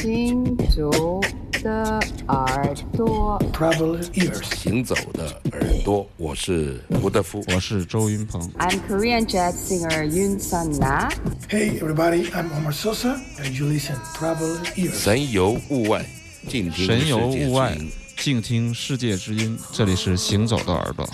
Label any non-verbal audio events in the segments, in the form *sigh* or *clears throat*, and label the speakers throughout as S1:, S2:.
S1: 行走的耳朵
S2: ，Traveling ears，
S3: 行走的耳朵，我是吴德夫，
S4: 我是周云鹏
S1: ，I'm Korean jazz singer Yun Sun Na。
S2: Hey everybody, I'm Omar Sosa, and you listen Traveling ears。
S3: 神游物外，静听
S4: 神游物外，静听世界之音，这里是行走的耳朵。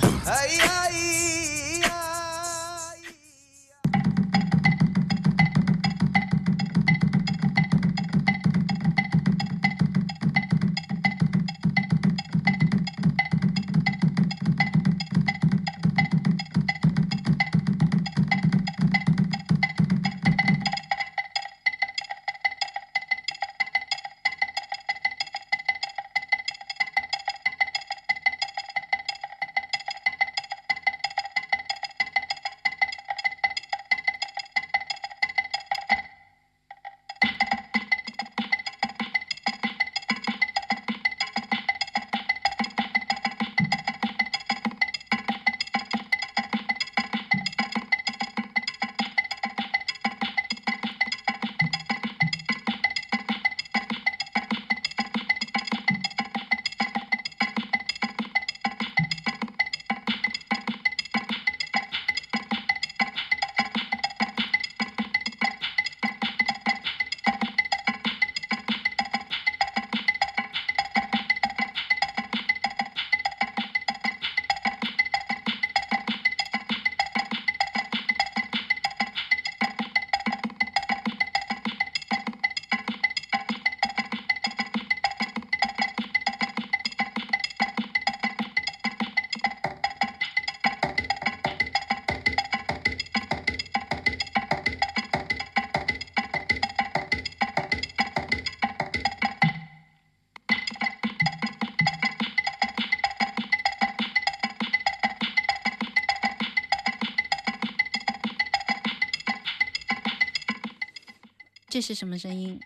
S5: 这是什么声音？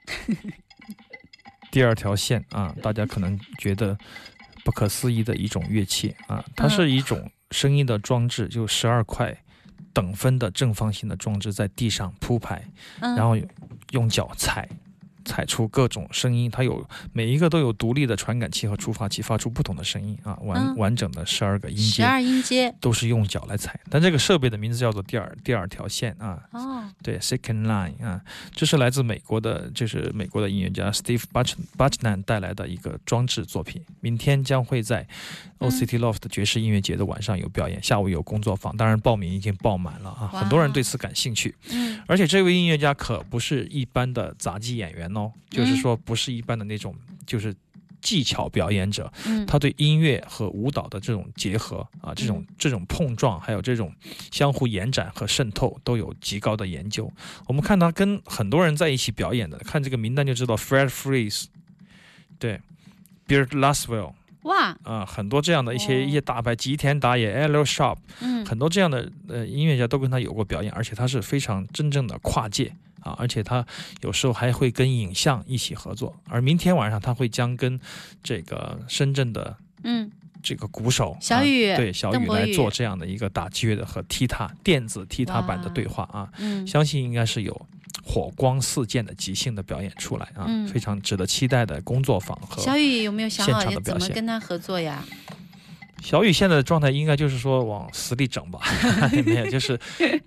S6: 第二条线啊，*laughs* 大家可能觉得不可思议的一种乐器啊，它是一种声音的装置，就十二块等分的正方形的装置在地上铺排，然后用脚踩。踩出各种声音，它有每一个都有独立的传感器和触发器，发出不同的声音啊，完完整的十二个音阶，
S5: 十二音阶
S6: 都是用脚来踩。但这个设备的名字叫做第二第二条线啊，哦，对，second line 啊，这是来自美国的，就是美国的音乐家 Steve Bach Bachman 带来的一个装置作品。明天将会在 OCT Loft 爵士音乐节的晚上有表演，下午有工作坊，当然报名已经爆满了啊，很多人对此感兴趣。嗯，而且这位音乐家可不是一般的杂技演员哦。就是说，不是一般的那种，就是技巧表演者。嗯，他对音乐和舞蹈的这种结合啊，这种这种碰撞，还有这种相互延展和渗透，都有极高的研究。我们看他跟很多人在一起表演的，看这个名单就知道，Fred Freeze，对，Beard Laswell，哇，啊，很多这样的一些一些大牌，吉田打野，L Sharp，嗯，很多这样的呃音乐家都跟他有过表演，而且他是非常真正的跨界。啊，而且他有时候还会跟影像一起合作，而明天晚上他会将跟这个深圳的嗯这个鼓手
S5: 小雨
S6: 对小雨来做这样的一个打击乐的和踢踏电子踢踏版的对话啊，嗯，相信应该是有火光四溅的即兴的表演出来啊，非常值得期待的工作坊和
S5: 小雨有没有想好怎么跟他合作呀？
S6: 小雨现在的状态应该就是说往死里整吧，*laughs* 没有，就是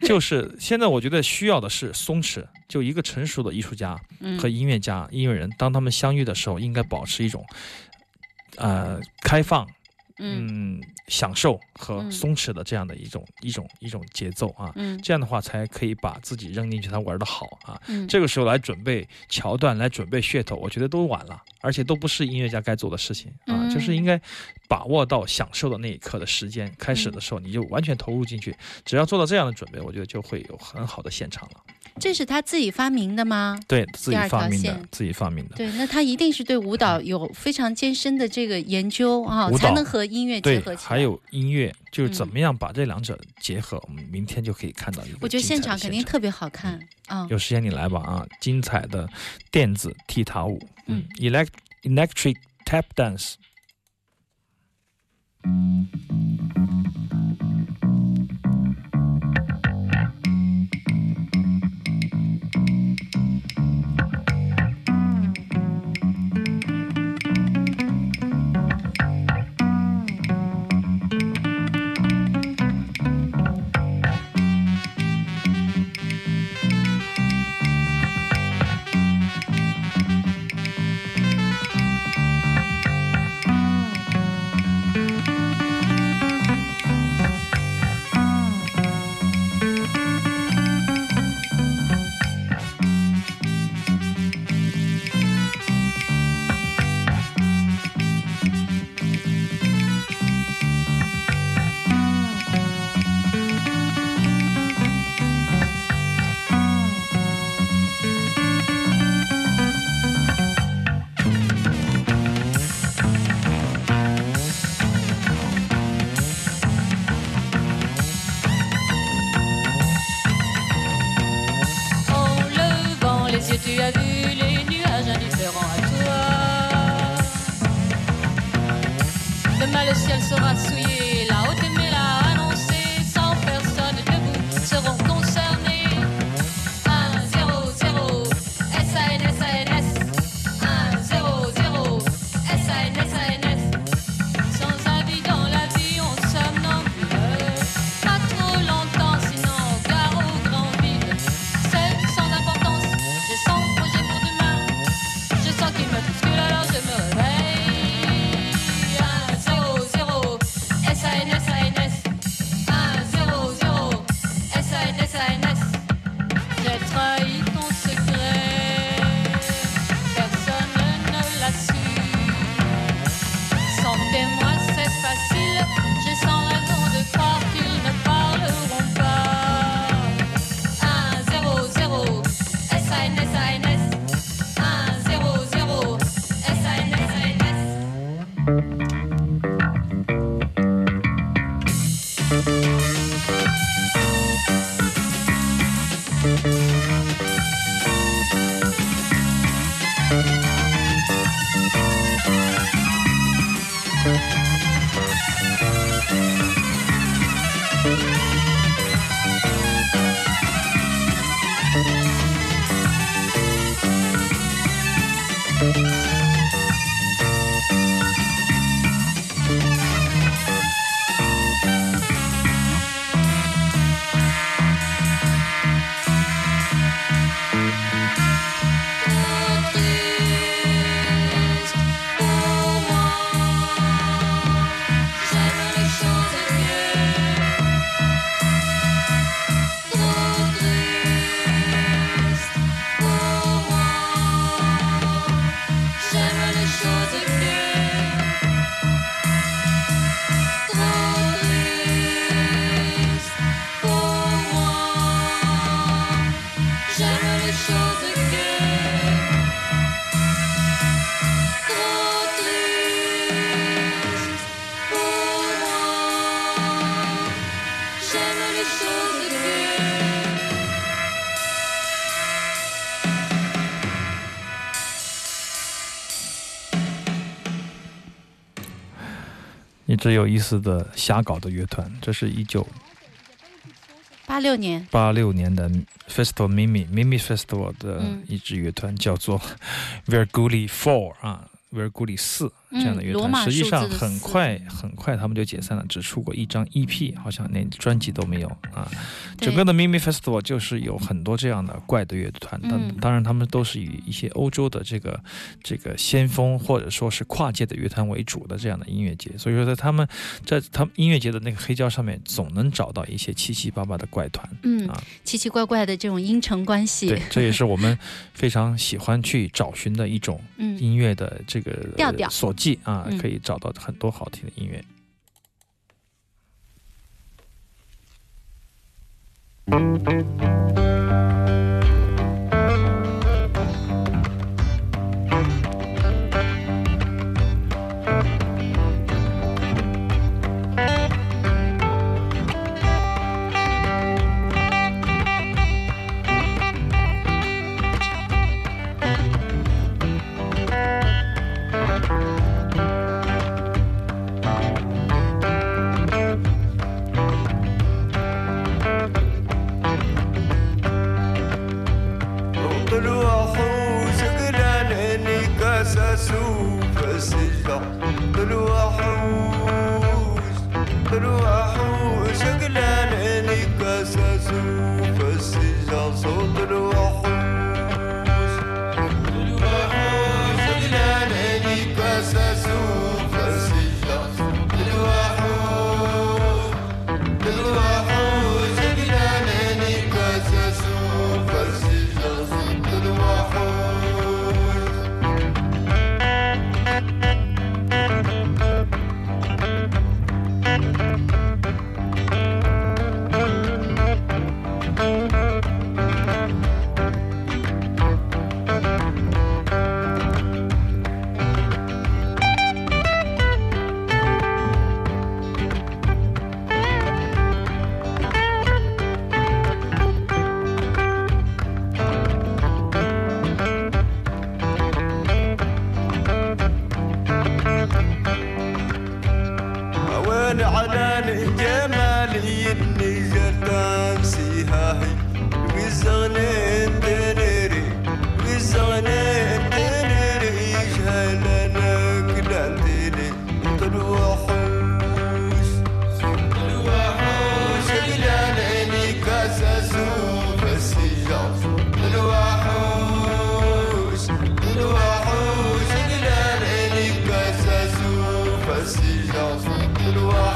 S6: 就是现在我觉得需要的是松弛，就一个成熟的艺术家和音乐家、音乐人，当他们相遇的时候，应该保持一种呃开放。嗯，享受和松弛的这样的一种一种一种节奏啊，嗯，这样的话才可以把自己扔进去，他玩的好啊，嗯，这个时候来准备桥段，来准备噱头，我觉得都晚了，而且都不是音乐家该做的事情啊，就是应该把握到享受的那一刻的时间，开始的时候你就完全投入进去，只要做到这样的准备，我觉得就会有很好的现场了。
S5: 这是他自己发明的吗？
S6: 对，自己发明的，自己发明的。
S5: 对，那他一定是对舞蹈有非常艰深的这个研究啊，才能和音乐结合起
S6: 来。还有音乐，就是怎么样把这两者结合。我们明天就可以看到一个。
S5: 我觉得现场肯定特别好看啊！
S6: 有时间你来吧啊！精彩的电子踢踏舞，嗯，elect electric tap dance。
S7: Sera
S6: 一支有意思的瞎搞的乐团，这是一九
S5: 八六年，
S6: 八六年的 Festival Mimi Mimi Festival 的
S5: 嗯
S6: 一支乐团，叫做 Verguli Four 啊，Verguli 四这样的乐团。
S5: 嗯
S6: 实际上很快很快他们就解散了，只出过一张 EP，好像连专辑都没有啊。整个的 Mimi Festival 就是有很多这样的怪的乐团，但、
S5: 嗯
S6: 当然他们都是以一些欧洲的这个这个先锋或者说是跨界的乐团为主的这样的音乐节，所以说在他们在他们音乐节的那个黑胶上面，总能找到一些七七八八的怪团。
S5: 嗯
S6: 啊，
S5: 奇奇怪怪的这种音程关系
S6: 对，，这也是我们非常喜欢去找寻的一种
S5: 嗯，
S6: 音乐的这个
S5: 这个
S6: 手记啊，可以找到很多好听的音乐。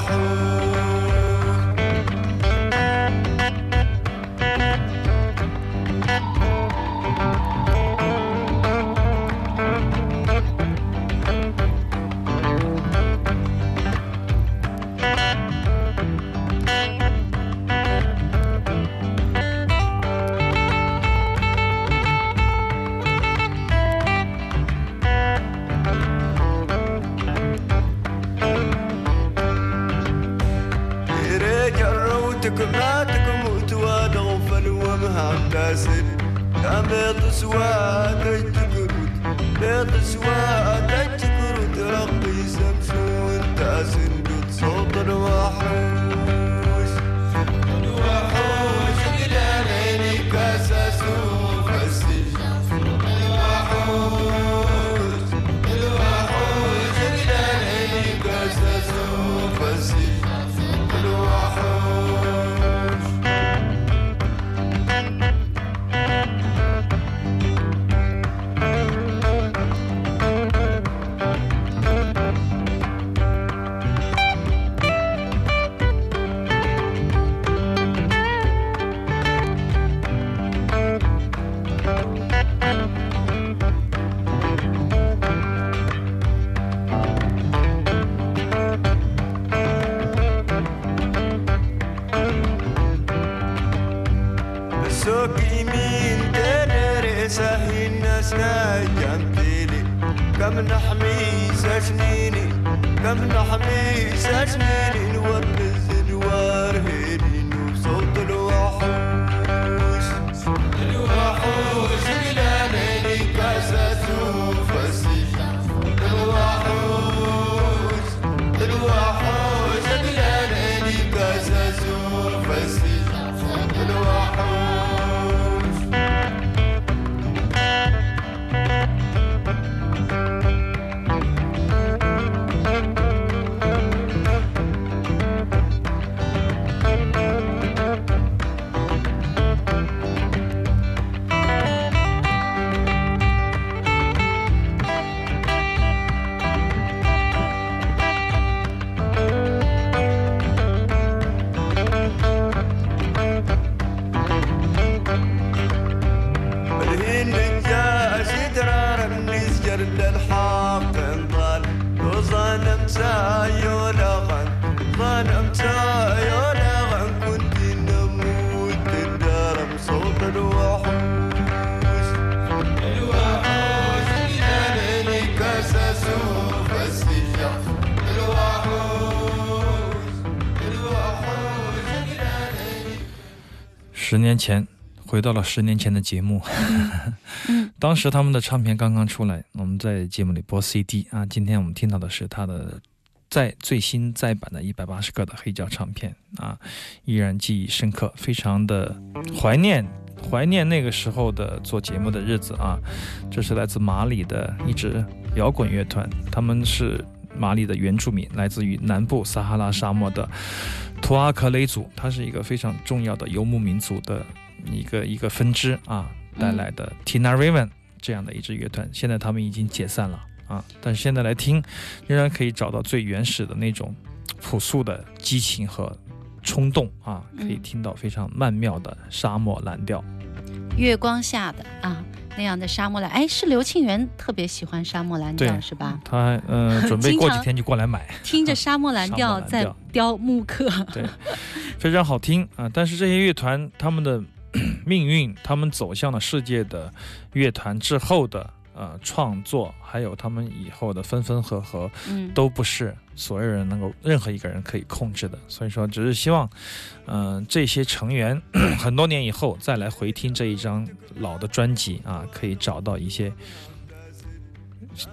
S8: Yahoo! مهمسر يا بيض سواد تقرد. بيض سواد تقرد. رقي سمسم وانت صوت واحد It's needed.
S6: 十年前，回到了十年前的节目。*laughs* 当时他们的唱片刚刚出来，我们在节目里播 CD 啊。今天我们听到的是他的在最新再版的一百八十个的黑胶唱片啊，依然记忆深刻，非常的怀念。怀念那个时候的做节目的日子啊，这是来自马里的一支摇滚乐团，他们是马里的原住民，来自于南部撒哈拉沙漠的图阿克雷族，它是一个非常重要的游牧民族的一个一个分支啊，带来的 Tina Raven 这样的一支乐团，现在他们已经解散了。啊，但是现在来听，仍然可以找到最原始的那种朴素的激情和冲动啊，可以听到非常曼妙的沙漠蓝调。
S5: 月光下的啊那样的沙漠蓝，哎，是刘庆元特别喜欢沙漠蓝调是吧？
S6: 他呃 *laughs* 准备过几天就过来买，
S5: 听着沙漠蓝调 *laughs* 在雕木刻，*laughs*
S6: 对，非常好听啊！但是这些乐团他们的 *clears throat* 命运，他们走向了世界的乐团之后的呃创作，还有他们以后的分分合合，
S5: 嗯，
S6: 都不是所有人能够任何一个人可以控制的。所以说，只是希望，嗯、这些成员 *clears throat* 很多年以后再来回听这一张老的专辑啊，可以找到一些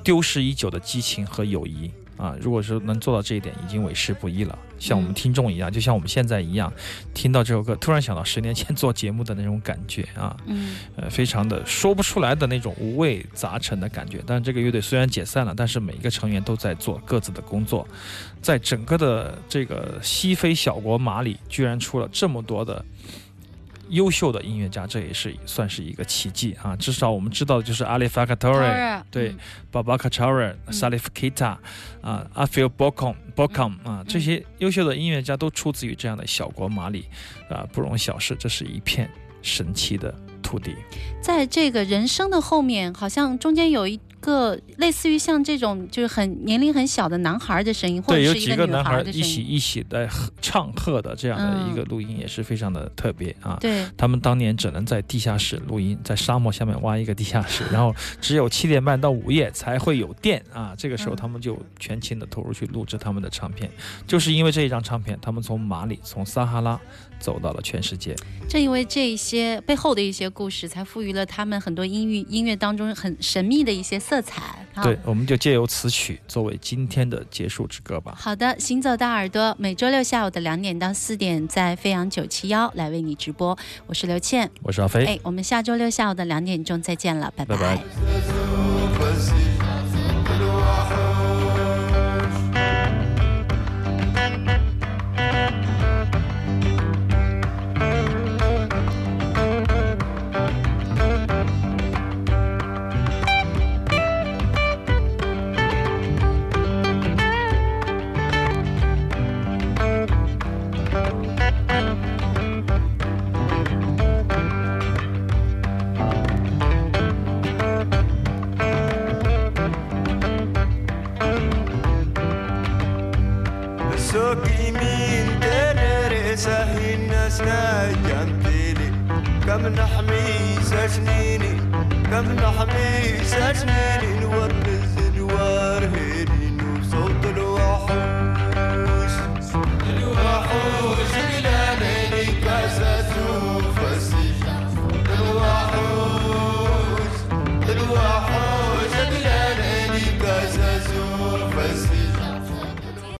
S6: 丢失已久的激情和友谊啊。如果说能做到这一点，已经为时不易了。像我们
S5: 嗯
S6: 听众一样，就像我们现在一样，听到这首歌，突然想到十年前做节目的那种感觉啊。
S5: 嗯
S6: 呃，非常的说不出来的那种五味杂陈的感觉。但这个乐队虽然解散了，但是每一个成员都在做各自的工作，在整个的这个西非小国马里，居然出了这么多的优秀的音乐家，这也是算是一个奇迹啊！至少我们知道的就是阿里法卡托瑞、
S5: 尔
S6: 对
S5: 嗯
S6: Baba k a c h a r a Salif Keita 啊、阿 Phil Bocom Bocom 啊，这些优秀的音乐家都出自于这样的小国马里啊，不容小视，这是一片神奇的土地。
S5: 在这个人生的后面，好像中间有一个类似于像这种就是很年龄很小的男孩的声音，或者
S6: 对，有
S5: 是一
S6: 个男孩
S5: 孩的声
S6: 一起。一起在唱和的这样的一
S5: 嗯
S6: 个录音，也是非常的特别啊。
S5: 对，
S6: 他们当年只能在地下室录音，在沙漠下面挖一个地下室，*laughs* 然后只有七点半到午夜才会有电啊。这个时候
S5: 嗯
S6: 他们就全情的投入去录制他们的唱片，就是因为这一张唱片，他们从马里从撒哈拉走到了全世界，
S5: 正因为这些背后的一些故事，才赋予了他们很多音乐。音乐当中很神秘的一些色彩，
S6: 对我们就借由此曲作为今天的结束之歌吧。
S5: 好的，行走到耳朵，每周六下午的两点到四点，在飞扬九七幺来为你直播。我是刘倩，
S6: 我是阿飞。
S5: 哎，我们下周六下午的两点钟再见了，拜
S6: 拜。
S8: كم نحمي سجنيني كم نحمي سجنيني نورد